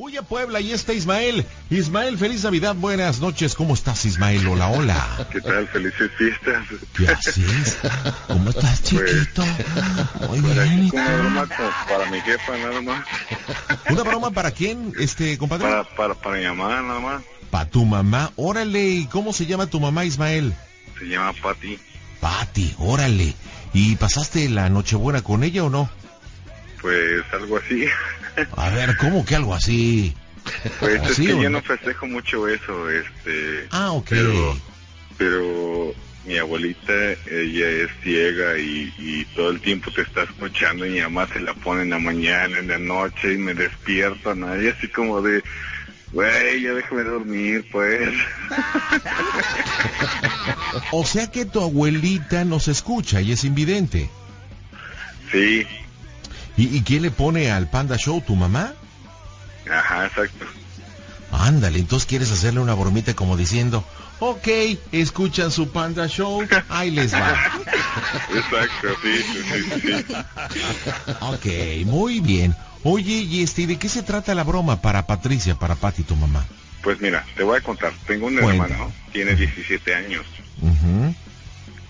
Voy a Puebla, ahí está Ismael. Ismael, feliz Navidad, buenas noches. ¿Cómo estás, Ismael? Hola, hola. ¿Qué tal? Felices fiestas. ¿Qué haces? ¿Cómo estás, chiquito? Muy Por bien. aquí ¿y una broma para mi jefa nada más. ¿Una broma para quién, este, compadre? Para, para, para mi mamá nada más. Para tu mamá. Órale, ¿y cómo se llama tu mamá, Ismael? Se llama Patty. Pati, órale. ¿Y pasaste la Nochebuena con ella o no? Pues algo así. A ver, ¿cómo que algo así? Pues es ¿Así que yo no? no festejo mucho eso, este. Ah, ok. Pero, pero mi abuelita, ella es ciega y, y todo el tiempo te está escuchando y mi mamá se la pone en la mañana, en la noche y me despierta, ¿no? Y así como de, güey, ya déjame dormir, pues. O sea que tu abuelita nos escucha y es invidente. Sí, ¿Y, y quién le pone al Panda Show, tu mamá? ajá, exacto. Ándale, entonces quieres hacerle una bromita como diciendo, ok, escuchan su Panda Show, ahí les va. Exacto, sí, sí, sí. Ok, muy bien. Oye, y este, ¿y ¿de qué se trata la broma para Patricia, para Pati, tu mamá? Pues mira, te voy a contar. Tengo un Cuenta. hermano, tiene 17 años,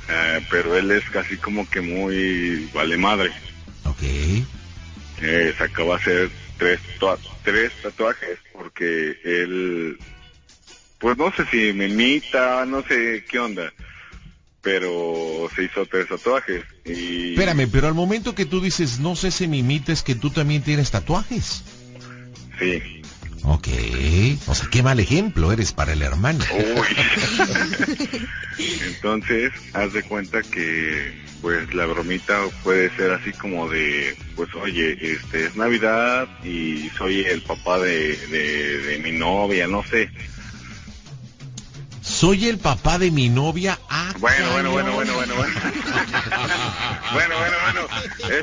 eh, pero él es casi como que muy vale madre. Ok. Eh, se acaba de hacer tres, tres tatuajes porque él, pues no sé si me imita, no sé qué onda, pero se hizo tres tatuajes. Y Espérame, pero al momento que tú dices, no sé si me imites, que tú también tienes tatuajes. Sí. Ok. O sea, qué mal ejemplo eres para el hermano. Uy. Entonces, haz de cuenta que pues la bromita puede ser así como de, pues oye, este es Navidad y soy el papá de, de, de mi novia, no sé. Soy el papá de mi novia. Ah, Bueno, bueno, bueno, bueno, bueno, bueno. bueno, bueno, bueno. Eh,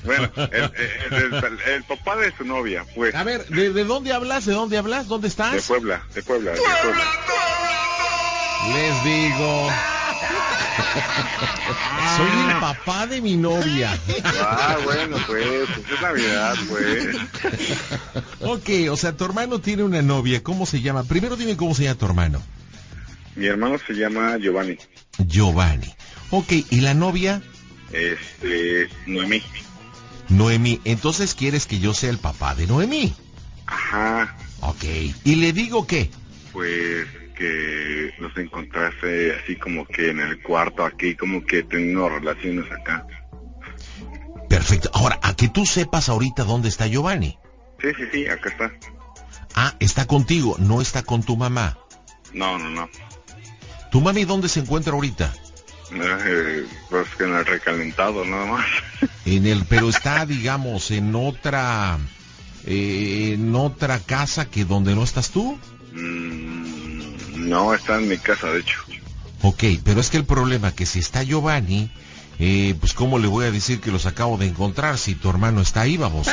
bueno, el, el- el- el papá de su novia, pues, A ver, ¿de, de dónde hablas? ¿De dónde hablas? ¿Dónde estás? de Puebla, de Puebla, de Puebla. Les digo. Soy el papá de mi novia. Ah, bueno, pues, pues es Navidad, pues. Ok, o sea, tu hermano tiene una novia. ¿Cómo se llama? Primero dime cómo se llama tu hermano. Mi hermano se llama Giovanni. Giovanni. Ok, ¿y la novia? Este, Noemí. Noemí. Entonces quieres que yo sea el papá de Noemí. Ajá, Ok. ¿Y le digo qué? pues que nos encontraste así como que en el cuarto aquí, como que teniendo relaciones acá. Perfecto. Ahora, a que tú sepas ahorita dónde está Giovanni. Sí, sí, sí, acá está. Ah, está contigo, no está con tu mamá. No, no, no. ¿Tu mami dónde se encuentra ahorita? Eh, pues que en el recalentado nada más. En el, pero está, digamos, en otra, eh, en otra casa que donde no estás tú. Mm, no, está en mi casa, de hecho. Ok, pero es que el problema que si está Giovanni, eh, pues cómo le voy a decir que los acabo de encontrar si tu hermano está ahí, baboso.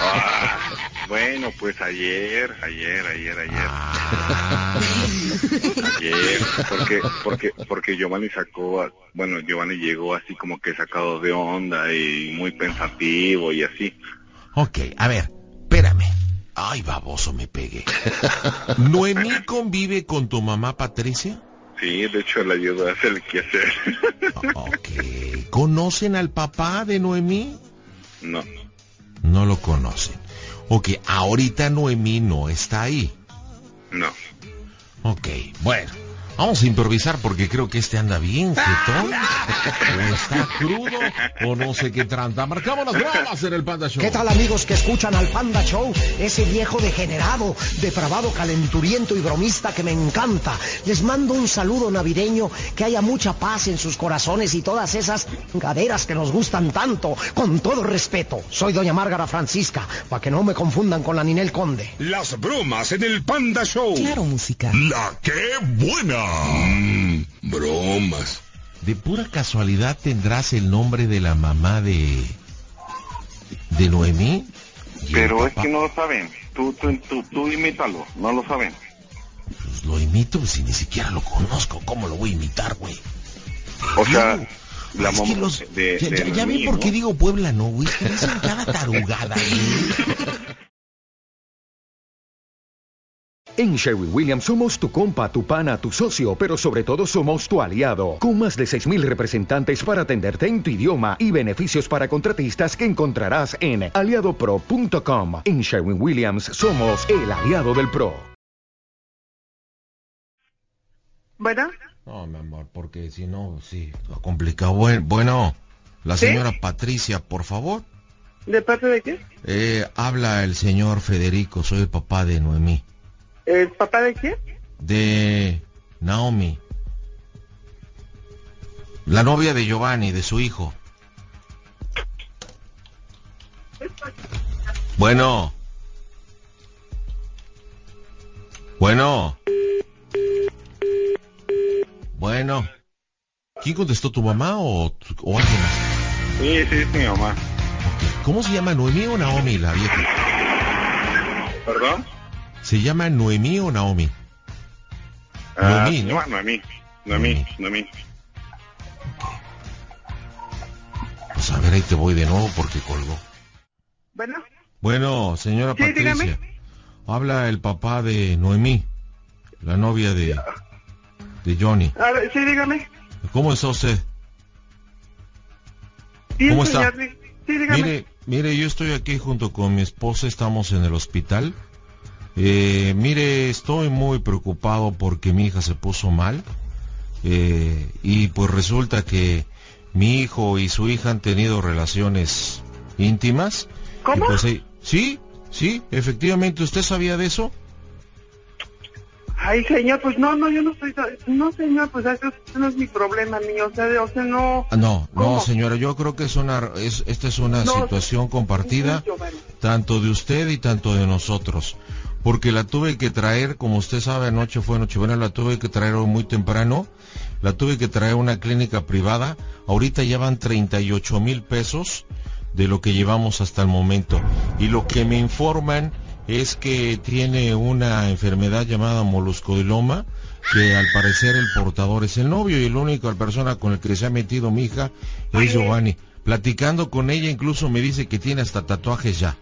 Ah, bueno, pues ayer, ayer, ayer, ayer. Ah, Ayer, porque, porque, porque Giovanni sacó, a- bueno, Giovanni llegó así como que sacado de onda y muy pensativo y así. ok, a ver. Ay, baboso, me pegué. ¿Noemí convive con tu mamá Patricia? Sí, de hecho le ayudó a hacer el quehacer. Ok. ¿Conocen al papá de Noemí? no, No lo conocen. Ok, ahorita Noemí no está ahí. No. Ok, bueno. Vamos a improvisar porque creo que este anda bien, jetón. O está crudo, o no sé qué tranta. Marcamos las bromas en el Panda Show. ¿Qué tal amigos que escuchan al Panda Show? Ese viejo degenerado, depravado, calenturiento y bromista que me encanta. Les mando un saludo navideño, que haya mucha paz en sus corazones y todas esas gaderas que nos gustan tanto. Con todo respeto, soy doña Márgara Francisca, para que no me confundan con la Ninel Conde. Las bromas en el Panda Show. Claro, música. La que buena. Mmm, bromas. De pura casualidad tendrás el nombre de la mamá de... de Noemí. ¿Y el Pero es que no lo saben. Tú, tú, tú, tú imítalo. No lo saben. Pues lo imito si ni siquiera lo conozco. ¿Cómo lo voy a imitar, güey? O sea, la es que mamá los- de, ya, de ya- ya Noemí, ven por qué ¿no? digo Puebla no, güey. Que dicen cada tarugada, güey. En Sherwin Williams somos tu compa, tu pana, tu socio, pero sobre todo somos tu aliado, con más de 6.000 representantes para atenderte en tu idioma y beneficios para contratistas que encontrarás en aliadopro.com. En Sherwin Williams somos el aliado del PRO. Bueno, No, mi amor, porque si no, sí, lo complicado. Buen- Bueno, la ¿Sí? señora Patricia, por favor. ¿de parte de qué? Eh, habla el señor Federico, soy el papá de Noemí. ¿El papá de quién? De Naomi. La novia de Giovanni, de su hijo. Bueno. Bueno. Bueno. ¿Quién contestó, tu mamá o, o alguien más? Sí, sí, es mi mamá. ¿Cómo se llama Noemí o Naomi, la vieja? ¿Perdón? ¿Se llama Noemí o Naomi? Ah, Noemí, ¿no? Noemí. Noemí, Noemí. Pues a ver, ahí te voy de nuevo porque colgó. Bueno, Bueno, señora Sí, Patricia. dígame. Habla el papá de Noemí, la novia de, de Johnny. a ver, sí, dígame. ¿Cómo está usted? Bien, ¿Cómo está? señor, Sí, dígame. Mire, mire, yo estoy aquí junto con mi esposa, estamos en el hospital. Eh, mire, estoy muy preocupado porque mi hija se puso mal. Eh, y pues resulta que mi hijo y su hija han tenido relaciones íntimas. ¿Cómo? Pues, eh, sí, sí, efectivamente, ¿usted sabía de eso? Ay, señor, pues no, no, yo no soy... No, señor, pues eso no es mi problema mío. O sea, de- o sea no... Ah, No, no, señora, yo creo que es una, es, esta es una No, situación compartida, no, tanto de usted y tanto de nosotros. Porque la tuve que traer, como usted sabe, anoche fue Nochebuena, la tuve que traer hoy muy temprano, la tuve que traer a una clínica privada, ahorita llevan 38 mil pesos de lo que llevamos hasta el momento. Y lo que me informan es que tiene una enfermedad llamada moluscodiloma, que al parecer el portador es el novio y la única persona con el que se ha metido mi hija es Giovanni. Platicando con ella incluso me dice que tiene hasta tatuajes ya.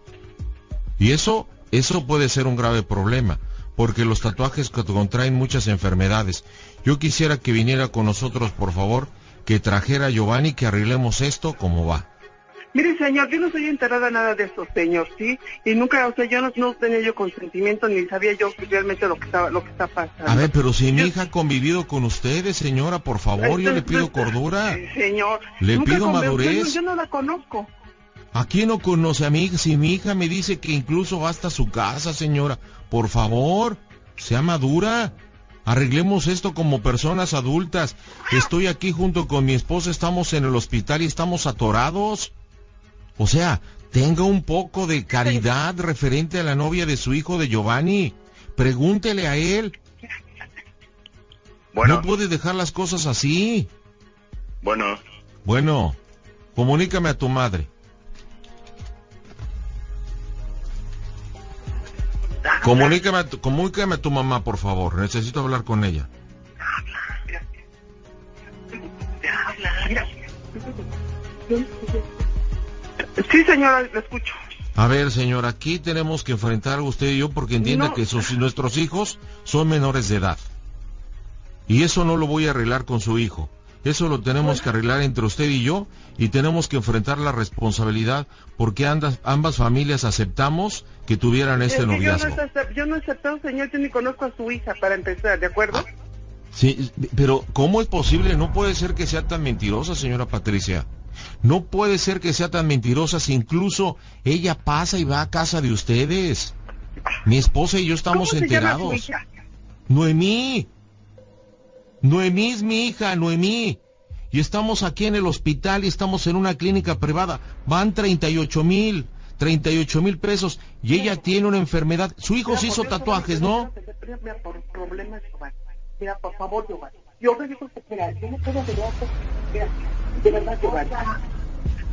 Y eso, eso puede ser un grave problema, porque los tatuajes contraen muchas enfermedades. Yo quisiera que viniera con nosotros, por favor, que trajera a Giovanni, que arreglemos esto como va. Mire, señor, yo no soy enterada de nada de eso, señor, ¿sí? Y nunca, o sea, yo no, no tenía yo consentimiento ni sabía yo realmente lo que está, lo que está pasando. A ver, pero si mi Yo- hija ha convivido con ustedes, señora, por favor, yo le pido cordura. Señor. Le pido madurez. Yo, no- yo no la conozco. ¿A quién no conoce a mi hija? Si mi hija me dice que incluso va hasta su casa, señora, por favor, sea madura. Arreglemos esto como personas adultas. Estoy aquí junto con mi esposa, estamos en el hospital y estamos atorados. O sea, tenga un poco de caridad referente a la novia de su hijo de Giovanni. Pregúntele a él. Bueno, No puede dejar las cosas así. bueno, Bueno, comunícame a tu madre. Comunícame a tu, comunícame a tu mamá, por favor. Necesito hablar con ella. Sí, señora, la escucho. A ver, señor, aquí tenemos que enfrentar usted y yo porque entienda No. que sus- nuestros hijos son menores de edad. Y eso no lo voy a arreglar con su hijo. Eso lo tenemos que arreglar entre usted y yo y tenemos que enfrentar la responsabilidad porque ambas familias aceptamos que tuvieran este Es que noviazgo. Yo no, he aceptado, señor, yo ni conozco a su hija para empezar, ¿de acuerdo? Ah. Sí, pero ¿cómo es posible? No puede ser que sea tan mentirosa, señora Patricia. No puede ser que sea tan mentirosa si incluso ella pasa y va a casa de ustedes. Mi esposa y yo estamos ¿Cómo se llama su enterados. hija? Noemí. Noemí es mi hija, Noemí. Y estamos aquí en el hospital y estamos en una clínica privada. Van 38 mil, 38 mil pesos. Y ella tiene una enfermedad. Su hijo Mira, se hizo tatuajes, ¿no? Por problemas, Giovanni. Mira, por favor, Giovanni. Yo me digo que, mira, yo no puedo. Mira, de verdad, Giovanni.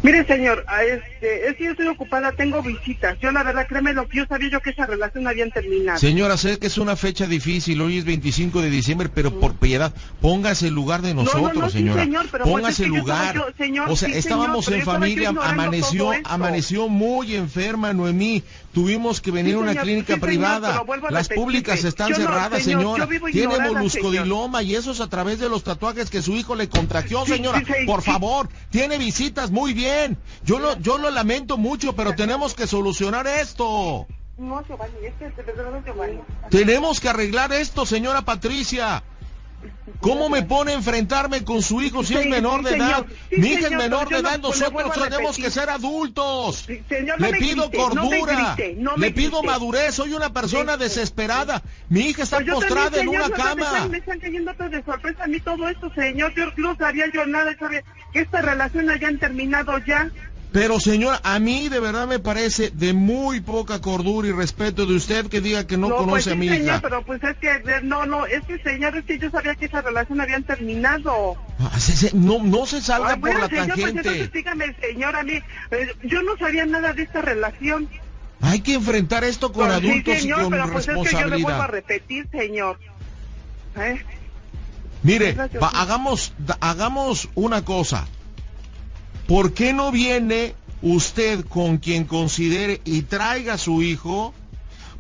Mire, señor, a este, es que yo estoy ocupada, tengo visitas. Yo, la verdad, créeme lo que yo sabía yo que esa relación habían terminado. Señora, sé que es una fecha difícil, hoy es 25 de diciembre, pero por piedad, póngase en lugar de no, no, nosotros, sí, señora. señor, pero póngase estaba lugar. yo- señor, o sea, sí, estábamos señor, en familia, amaneció, amaneció muy enferma, Noemí. Tuvimos que venir a una señor, clínica privada. Las públicas están yo cerradas, señor, señora. Tiene moluscodiloma y eso es a través de los tatuajes que su hijo le contracció, Sí, señora. por favor, tiene visitas, muy bien. Yo lo, yo lo lamento mucho, pero tenemos que solucionar esto. No, Giovanni, es que de verdad, Giovanni. Tenemos que arreglar esto, señora Patricia. ¿Cómo me pone a enfrentarme con su hijo si es menor sí, de edad? Sí, Mi hija es menor de edad, no- nosotros tenemos que ser adultos. Señor, no Le pido grite, cordura, no le pido madurez, soy una persona Sí. desesperada. Mi hija está Pues postrada también, en una señor, cama. Me están cayendo de sorpresa a mí todo esto, señor. Yo no sabía yo nada, sabía que esta relación hayan terminado ya. Pero señora, a mí de verdad me parece de muy poca cordura y respeto de usted que diga que no, pues conoce sí, a mi señor, hija. pero pues es que, eh, no, no, es que, señor, es que yo sabía que esa relación habían terminado. Ah, se- se- no, no se salga Ah, por bueno, la señor, pues tangente. entonces dígame, señor, a mí, eh, yo no sabía nada de esta relación. Hay que enfrentar esto con Pues sí, adultos señor, y con pero pues es que yo le vuelvo a responsabilidad. repetir, señor. ¿Eh? Mire, va- hagamos, hagamos una cosa. ¿Por qué no viene usted con quien considere y traiga a su hijo?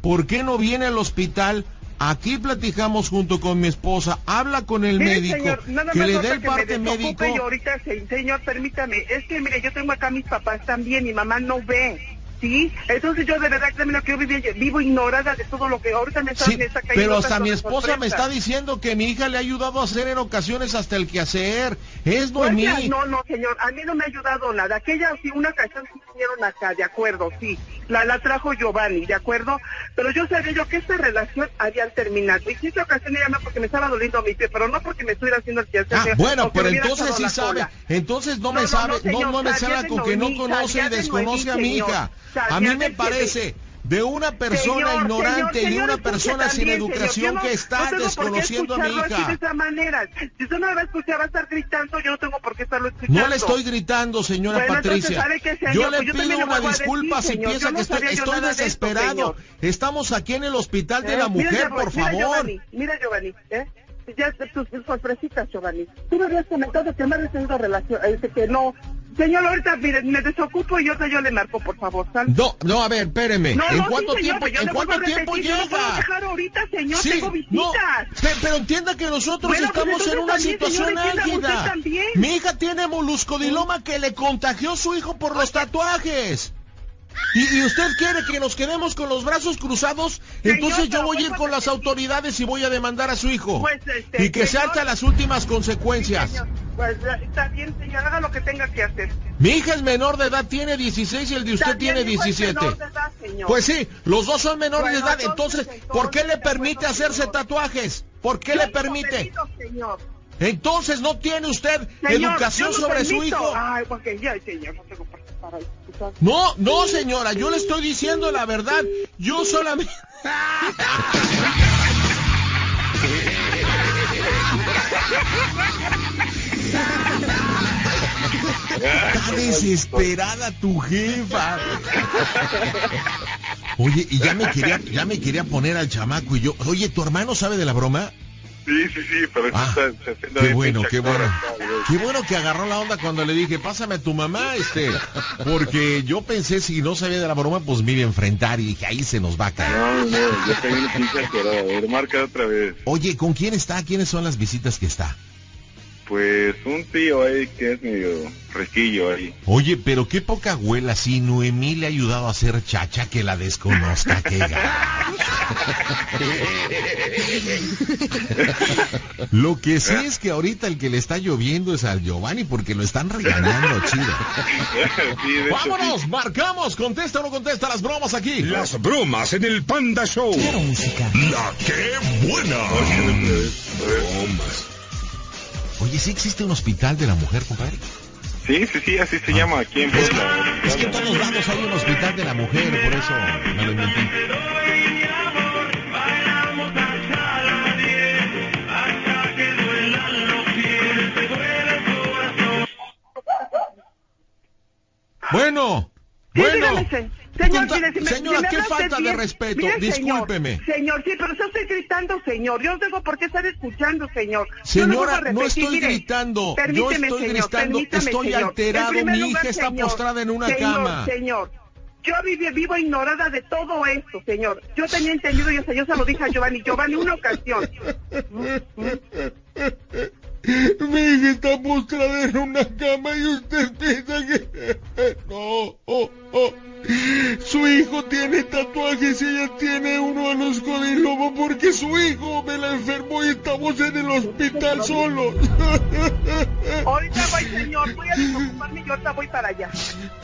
¿Por qué no viene al hospital? Aquí platicamos junto con mi esposa, habla con el Mire, médico, señor, nada que más le dé el parte médico. Y ahorita, se- señor, permítame, es que mire, yo tengo acá mis papás también, mi mamá no ve, ¿sí? Entonces yo de verdad, créeme lo que yo viví- vivo ignorada de todo lo que ahorita me está, Sí, me está cayendo pero hasta mi esposa me está diciendo que mi hija le ha ayudado a hacer en ocasiones hasta el quehacer. Es Pues Noemí. ya, no, no, señor, a mí no me ha ayudado nada. Aquella, sí, una ocasión sí vinieron acá, de acuerdo, sí. La, la trajo Giovanni, de acuerdo. Pero yo sabía yo que esta relación habían terminado. Y esta ocasión ella porque me estaba doliendo mi pie, pero no porque me estuviera haciendo el quehacer. Ah, bueno, pero entonces sí sabe. Entonces no, No, me no, sabe, no, no, señor, no me de con que no conoce y desconoce a mi hija. A mí me parece de una persona Señor, ignorante señor, y de una persona sin también, señor. educación Yo no- que no está qué desconociendo a mi así de hija. esa manera. Si usted no me va a escuchar, va a estar gritando, yo no tengo por qué estarlo escuchando. No le estoy gritando, señora Bueno, Patricia. ¿sabe qué, señor? yo le Pues yo pido le una vuelvo a decir, disculpa si señor, piensa yo no que estoy, yo estoy esto, desesperado. señor. Estamos aquí en el hospital de ¿Eh? la Mira, mujer, Giovanni, por mira, favor. Giovanni, mira, Giovanni, ¿eh? Ya tus, sorpresitas, Giovanni. Tú me habías comentado que me habías tenido relación, eh, que no. Señor, ahorita, mire, me desocupo y ahorita yo le marco, por favor, ¿sale? No, no, a ver, espéreme. No, ¿En no, cuánto sí, señor, tiempo, en cuánto tiempo repetir, Yo no puedo llega? dejar ahorita, señor, Sí, tengo no, visitas. pe- pero entienda que nosotros Bueno, pues estamos en entonces una también, situación álgida. Mi hija tiene moluscodiloma que le contagió su hijo por los tatuajes. Y, y usted quiere que nos quedemos con los brazos cruzados, entonces yo voy a ir con las autoridades y voy a demandar a su hijo. Pues, este, y que se hasta las últimas Sí, consecuencias. señor. Pues eh, está bien, señor, haga lo que tenga que hacer. Mi hija es menor de edad, tiene 16 y el de usted También tiene mi hijo es 17. menor de edad, señor. Pues sí, los dos son menores Bueno, de edad, entonces, entonces, ¿por qué le entonces, permite hacerse señor. tatuajes? ¿por qué Yo le permite? señor. Entonces no tiene usted Señor, educación no sobre su hijo. Ay, porque ya, señor, no tengo por No, no señora, yo le estoy diciendo la verdad. Yo solamente... Está desesperada tu jefa. Oye, y ya me quería, ya me quería poner al chamaco y yo, oye, ¿tu hermano sabe de la broma? Sí, sí, sí, pero Ah, está, está haciendo Qué bueno, qué bueno. acá. Qué bueno que agarró la onda cuando le dije, pásame a tu mamá, este, porque yo pensé si no sabía de la broma, pues me iba a enfrentar y dije, ahí se nos va a caer. No, no, yo estoy pinche atorado. A ver, marca otra vez. Oye, ¿con quién está? ¿Quiénes son las visitas que está? Pues un tío ahí que es medio fresquillo ahí. Oye, pero qué poca abuela, si Noemí le ha ayudado a hacer chacha que la desconozca, qué. Lo que sí es que ahorita el que le está lloviendo es al Giovanni porque lo están regañando, chido. Sí, Vámonos, marcamos, contesta o no contesta las bromas aquí. Las bromas en el Panda Show. Quiero música. La que buena. Bromas. Oye, ¿sí existe un hospital de la mujer, compadre? Sí, sí, sí, así se llama aquí en Puebla. Es que en todos lados hay un hospital de la mujer, por eso me lo inventé. Bueno, Sí, bueno. dígame, señor, mire, si me- señora, si me qué falta de respeto. mire, Discúlpeme. Señor, señor, sí, pero yo estoy gritando, señor. Yo no tengo por qué estar escuchando, señor. Yo Señora, no repetir, estoy mire, gritando, yo estoy señor, gritando, estoy señor. alterado, mi lugar, hija está postrada en una señor, cama. Señor, yo vivo, vivo ignorada de todo esto, señor. Yo tenía entendido y hasta yo se lo dije a Giovanni. Giovanni, una ocasión. Mi hija está postrada en una cama y usted piensa que... No, oh, oh. Su hijo tiene tatuajes y ella tiene uno a los codilomos porque su hijo me la enfermó y estamos en el hospital solos. Ahorita voy, señor. Voy a desocuparme y ahorita voy para allá.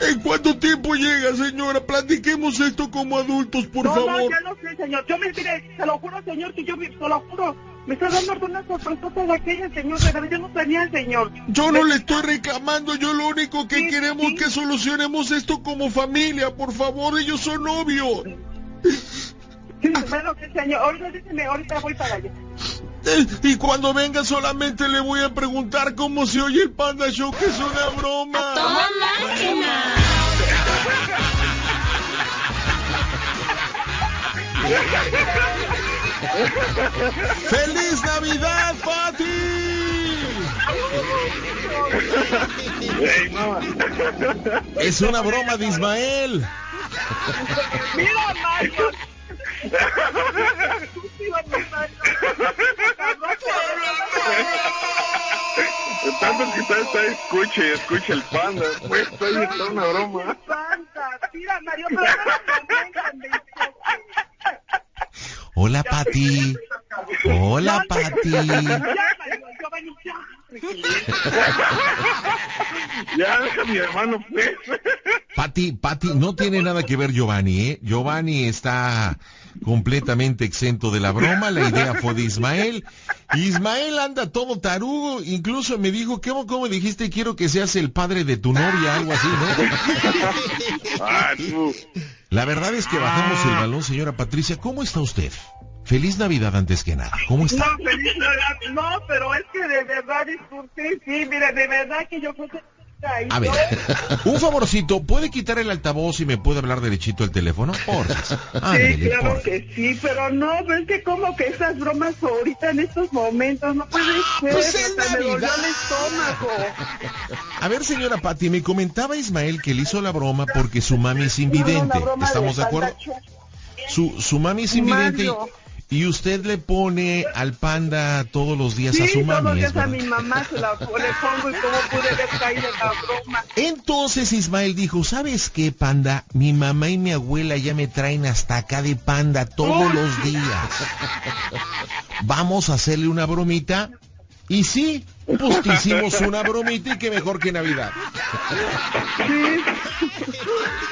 ¿En cuánto tiempo llega, señora? Platiquemos esto como adultos, por no, favor. no, ya no sé, señor. Yo me mire, se lo juro, señor, que yo, vi- se lo juro. Me está dando alguna sorpresa de aquella, señor. De verdad, yo no tenía, señor. Yo no le estoy reclamando, yo lo único que Sí, queremos sí. que solucionemos esto como familia, por favor, ellos son novios. Sí, bueno, sí, señor. Ahorita dígame, ahorita voy para allá. Eh, Y cuando venga solamente le voy a preguntar cómo se oye el Panda Show, que es una broma. ¡Feliz Navidad, Pati! Es una broma de Ismael. Mira, Mario. Tanto que está, está, escuche escuche el panda. Pues, está una broma. Santa, mira, Mario, pero no me convengan, me Hola, Pati. Hola, Pati. Ya, deja mi hermano, pues. Pati, Pati, no tiene nada que ver Giovanni, ¿eh? Giovanni está completamente exento de la broma, la idea fue de Ismael. Ismael anda todo tarugo, incluso me dijo, ¿cómo, cómo dijiste? Quiero que seas el padre de tu novia, algo así, ¿no? Ah, tú. La verdad es que bajamos el balón, señora Patricia. ¿Cómo está usted? Feliz Navidad antes que nada. ¿Cómo está? No, feliz Navidad. No, pero es que de verdad, disculpe, sí, mire, de verdad que yo creo que... A ver, un favorcito, ¿puede quitar el altavoz y me puede hablar derechito el teléfono? Porfis. Sí, Ándele, claro que sí, pero no, pero es que como que esas bromas ahorita en estos momentos no puede ser, pues es me el estómago. A ver, señora Pati, me comentaba Ismael que le hizo la broma porque su mami es invidente. ¿Estamos de acuerdo? Su, su mami es invidente Mario. y usted le pone al panda todos los días Sí, a su todos ¿es días a mi mamá se la le pongo y cómo pude haber caído en la broma. Entonces Ismael dijo, ¿sabes qué, panda? Mi mamá y mi abuela ya me traen hasta acá de panda todos los días. Vamos a hacerle una bromita. Y sí, pues te hicimos una bromita y qué mejor que Navidad. Sí.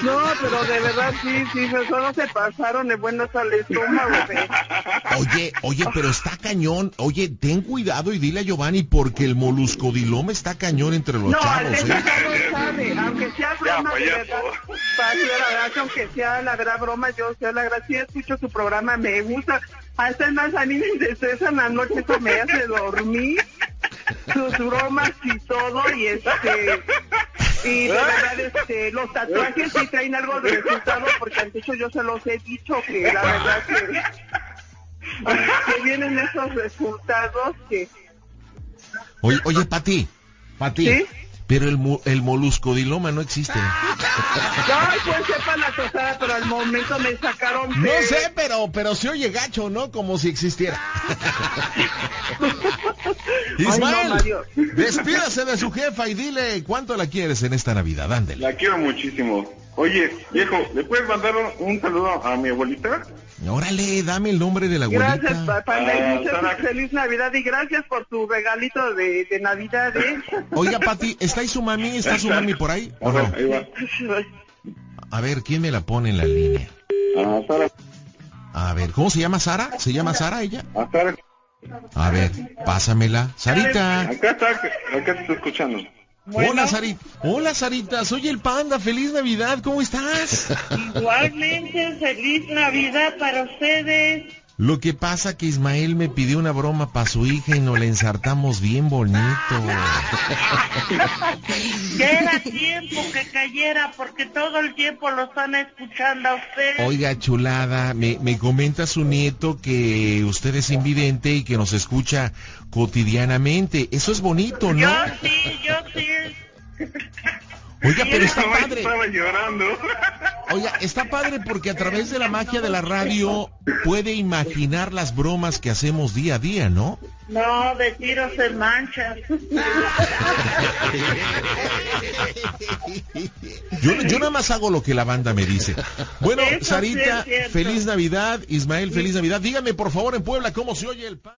No, pero de verdad sí, sí, solo se pasaron de buenas al estómago. ve. Oye, oye, pero está cañón. Oye, ten cuidado y dile a Giovanni porque el moluscodiloma está cañón entre los No, chavos, Alexa ¿eh? ya lo sabe, aunque sea broma de payaso. verdad. La verdad, que aunque sea la verdad broma, yo sea la sí escucho su programa, me gusta. Hasta más a mí me estresan la noche, eso me hace dormir. Sus bromas y todo, y este... Y de verdad, este, los tatuajes sí traen algo de resultado, porque antes yo se los he dicho, que la verdad que... Que vienen esos resultados que... Oye, oye, Pati, Pati, ¿Sí? pero el, el moluscodiloma no existe. Ay, pues sepa la tostada, pero al momento me sacaron No sé, pero, pero se oye gacho, ¿no? Como si existiera. Ismael, no, Mario. despídase de su jefa y dile cuánto la quieres en esta Navidad, ándele. La quiero muchísimo. Oye, viejo, ¿le puedes mandar un, un saludo a mi abuelita? Órale, dame el nombre de la Gracias, abuelita. papá. y Ah, muchas Sara. feliz Navidad y gracias por tu regalito de, de Navidad, ¿eh? Oiga, Pati, ¿está ahí su mami? ¿Está su mami por ahí? A ¿O ver, no? ahí va. A ver, ¿quién me la pone en la línea? Ah, Sara. A ver, ¿cómo se llama Sara? ¿Se llama Sara ella? Ah, Sara. A ver, pásamela. Sarita. Acá está, acá te estoy Hola, Sarita. Hola, Sarita. Soy el panda. Feliz Navidad. ¿Cómo estás? Igualmente, feliz Navidad para ustedes. Lo que pasa que Ismael me pidió una broma para su hija y nos la ensartamos bien bonito. Ya era tiempo que cayera porque todo el tiempo lo están escuchando a ustedes. Oiga, chulada, me, me comenta su nieto que usted es invidente y que nos escucha cotidianamente. Eso es bonito, ¿no? Yo sí, yo sí. Oiga, pero está padre. Estaba llorando. Oiga, está padre porque a través de la magia de la radio puede imaginar las bromas que hacemos día a día, ¿no? No, de tiros en manchas. Yo, yo nada más hago lo que la banda me dice. Bueno, Eso Sarita, feliz Navidad. Ismael, feliz Navidad. Dígame, por favor, en Puebla, ¿cómo se oye el pan?